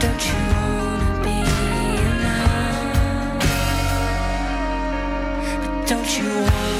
Halfway with your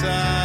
inside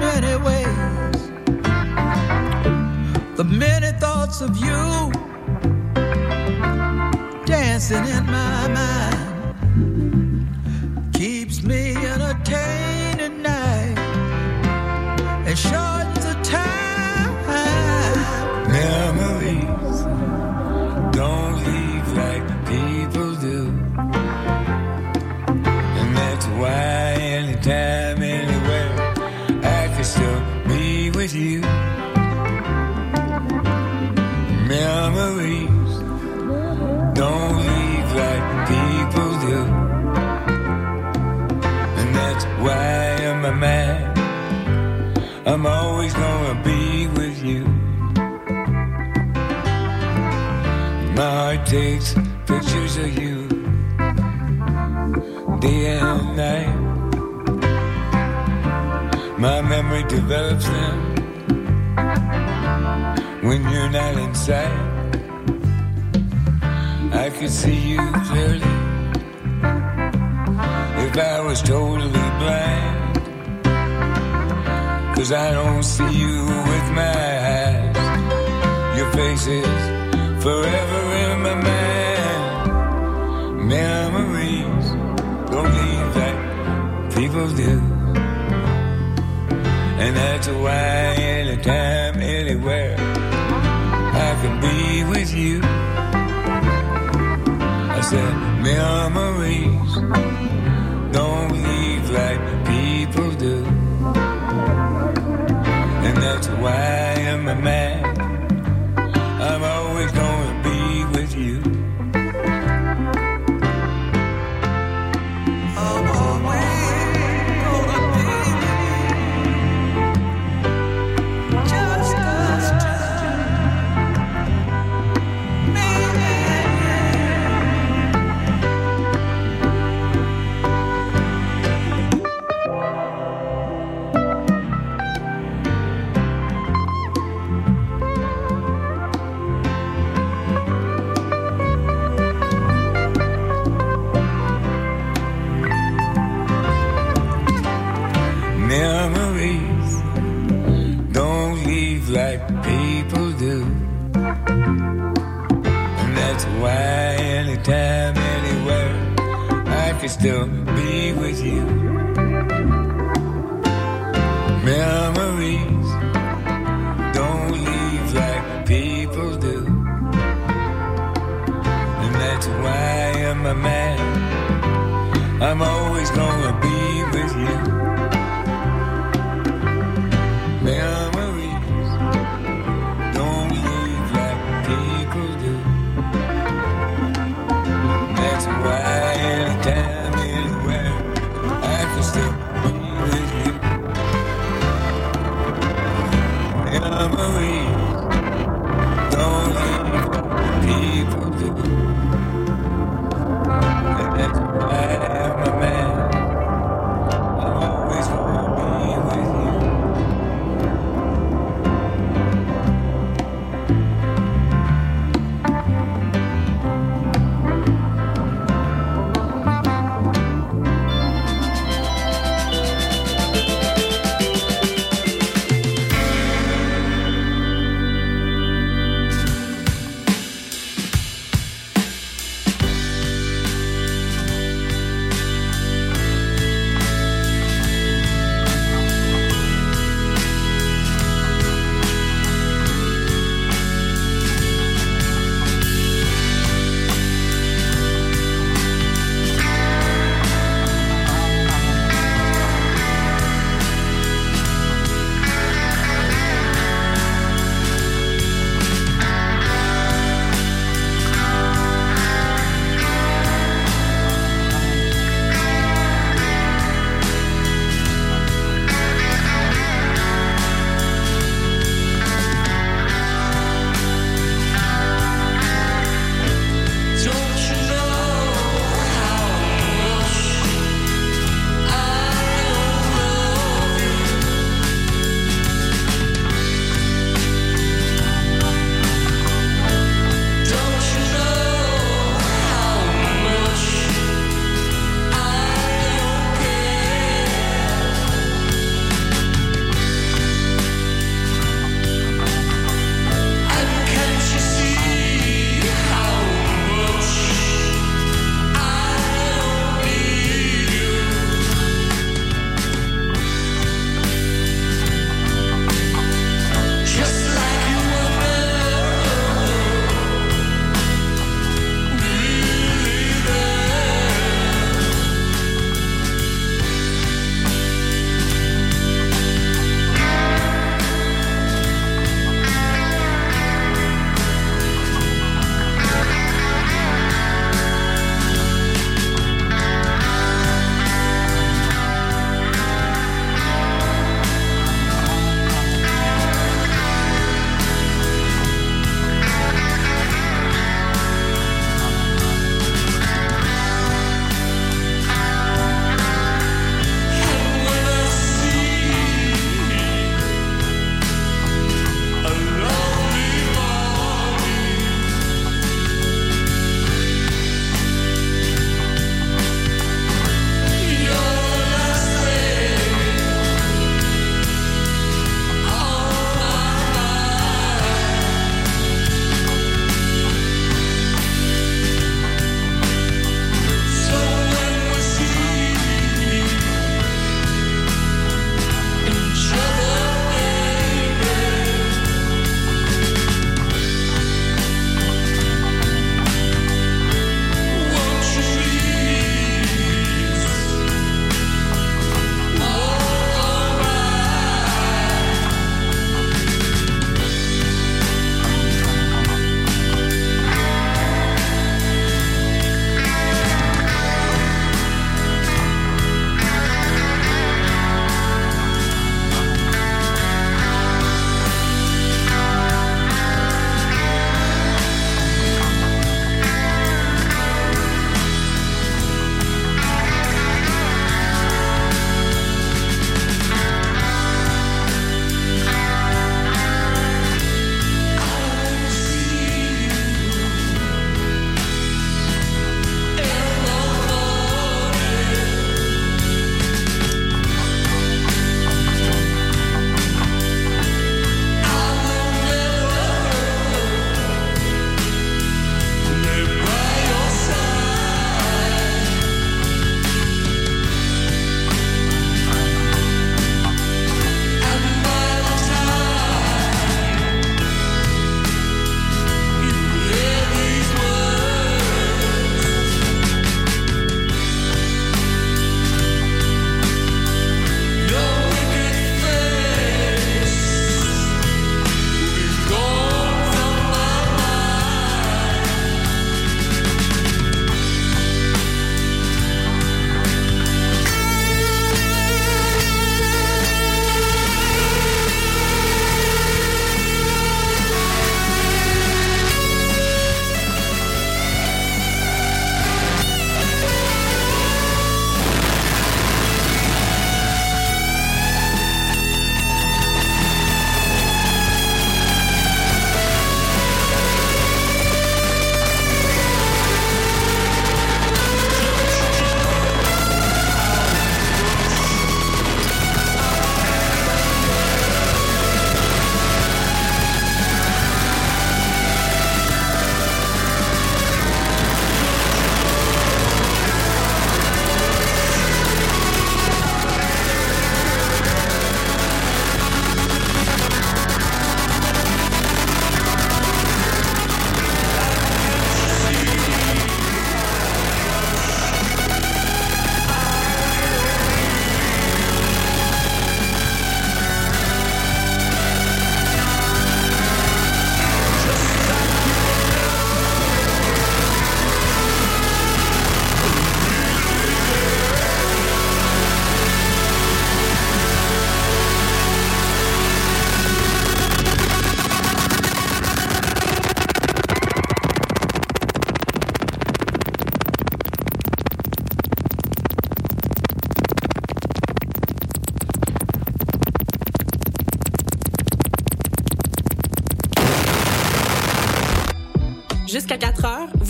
many ways. The many thoughts of you dancing in my mind keeps me entertained at night and shortens I'm always gonna be with you. My heart takes pictures of you day and night. My memory develops them when you're not in sight. I could see you clearly if I was totally blind. Cause I don't see you with my eyes. Your face is forever in my mind. Memories don't leave like people do. And that's why anytime, anywhere, I can be with you. I said, memories why I'm a man.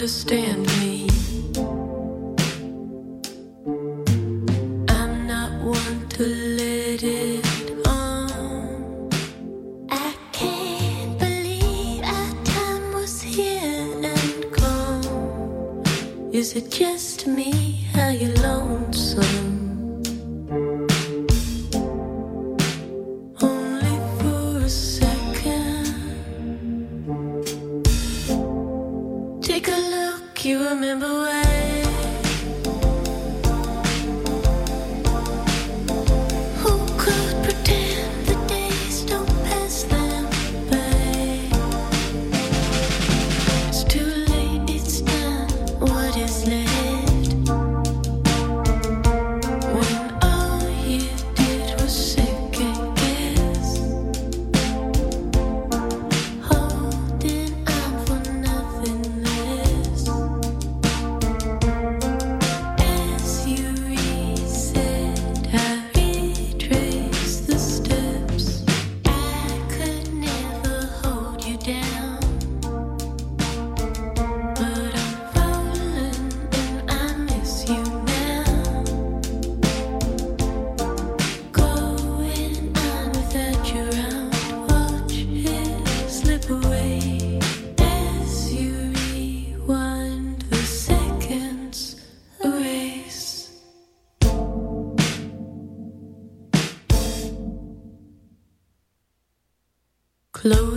understand me.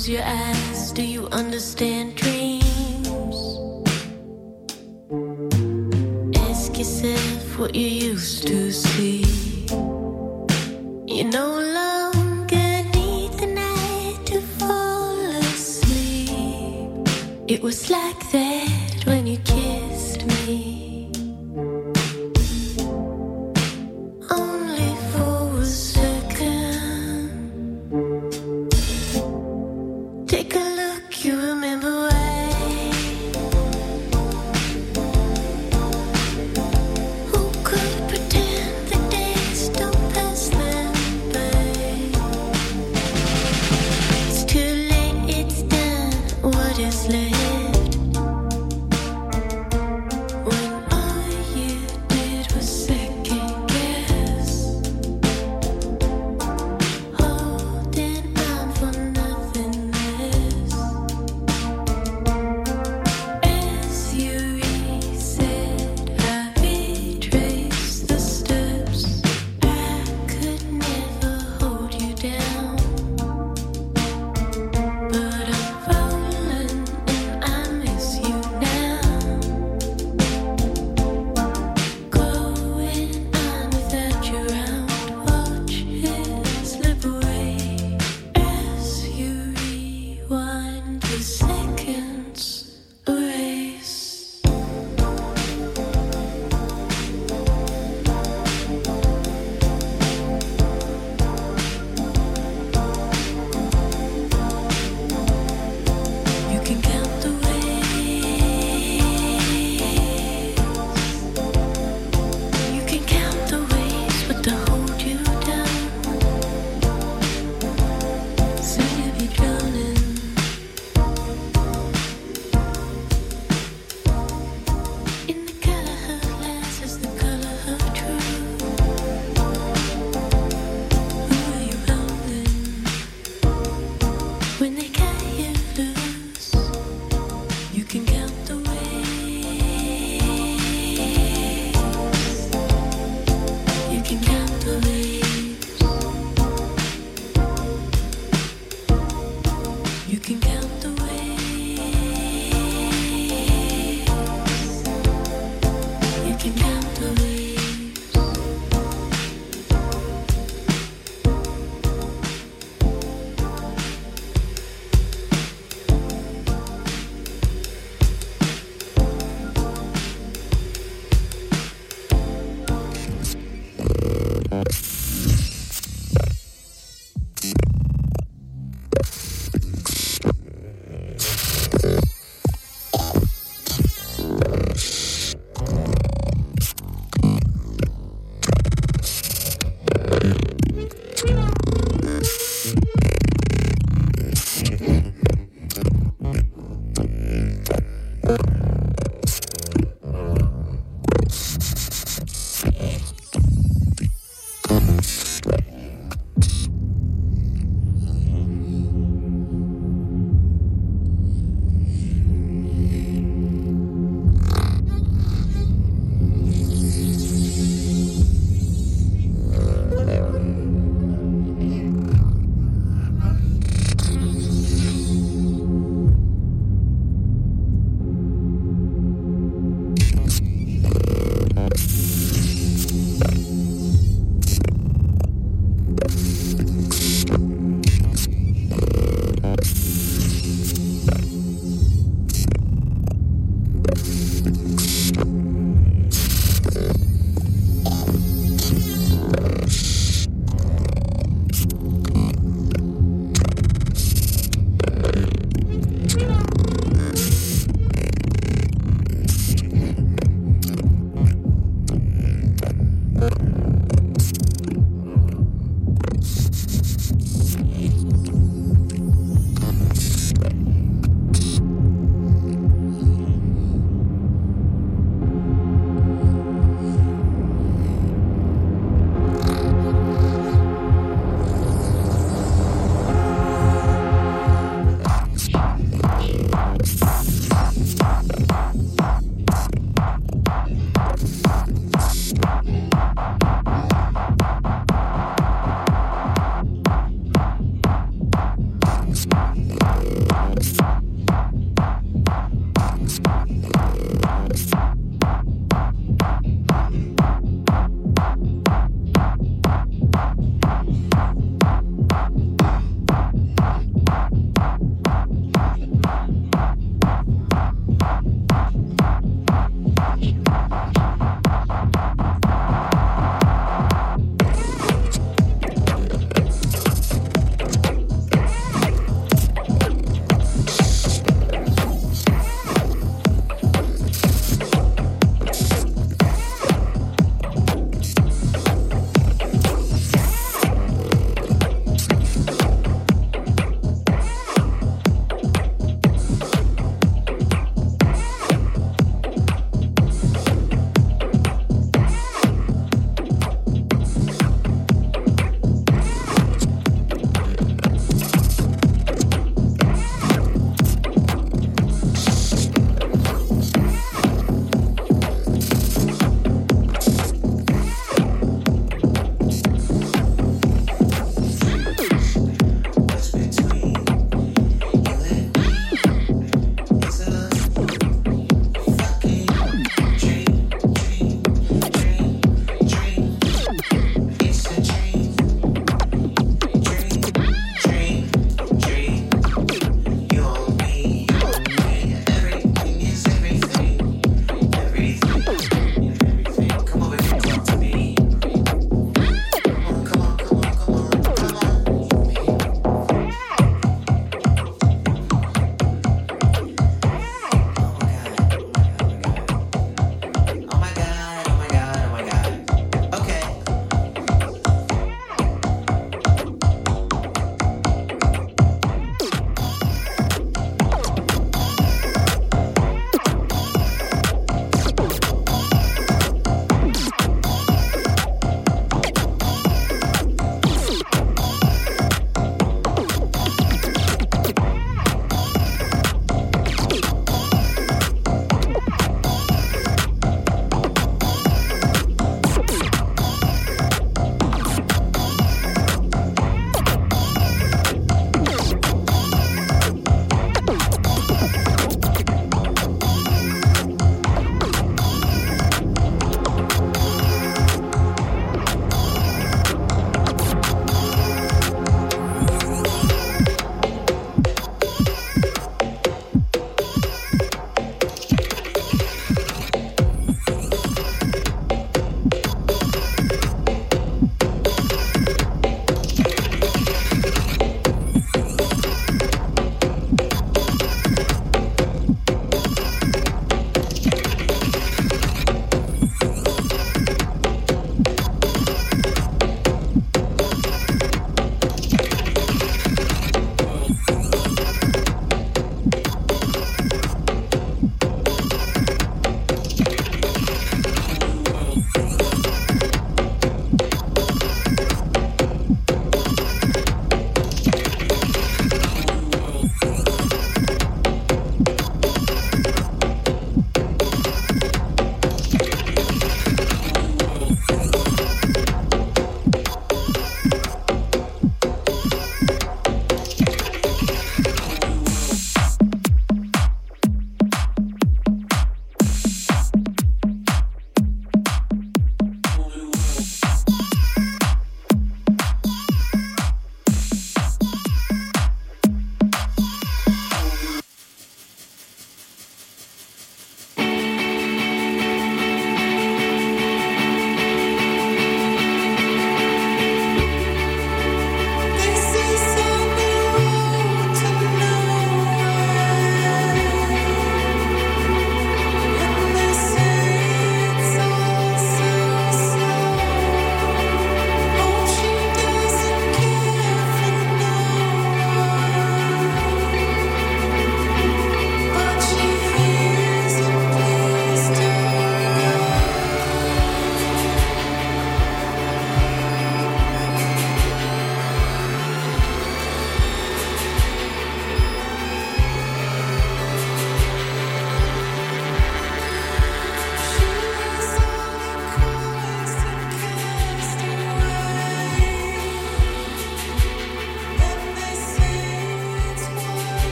Close your eyes, do you understand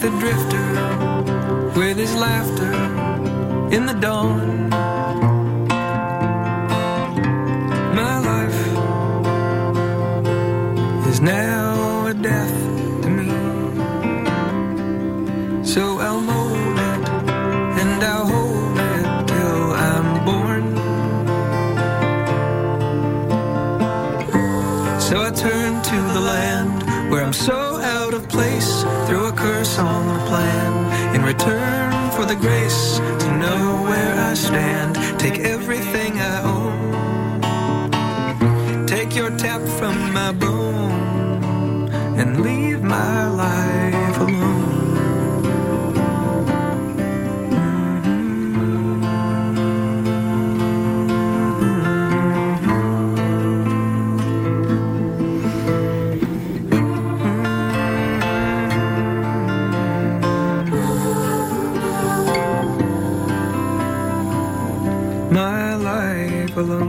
the drifter with his laughter in the dawn. return for the grace to know where I stand. Take everything I own. Take your tap from my bone and leave my life. people on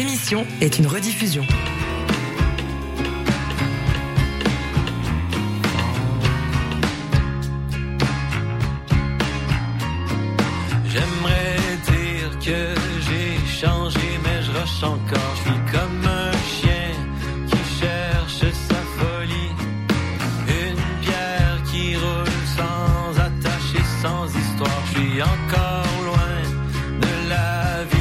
émission est une rediffusion.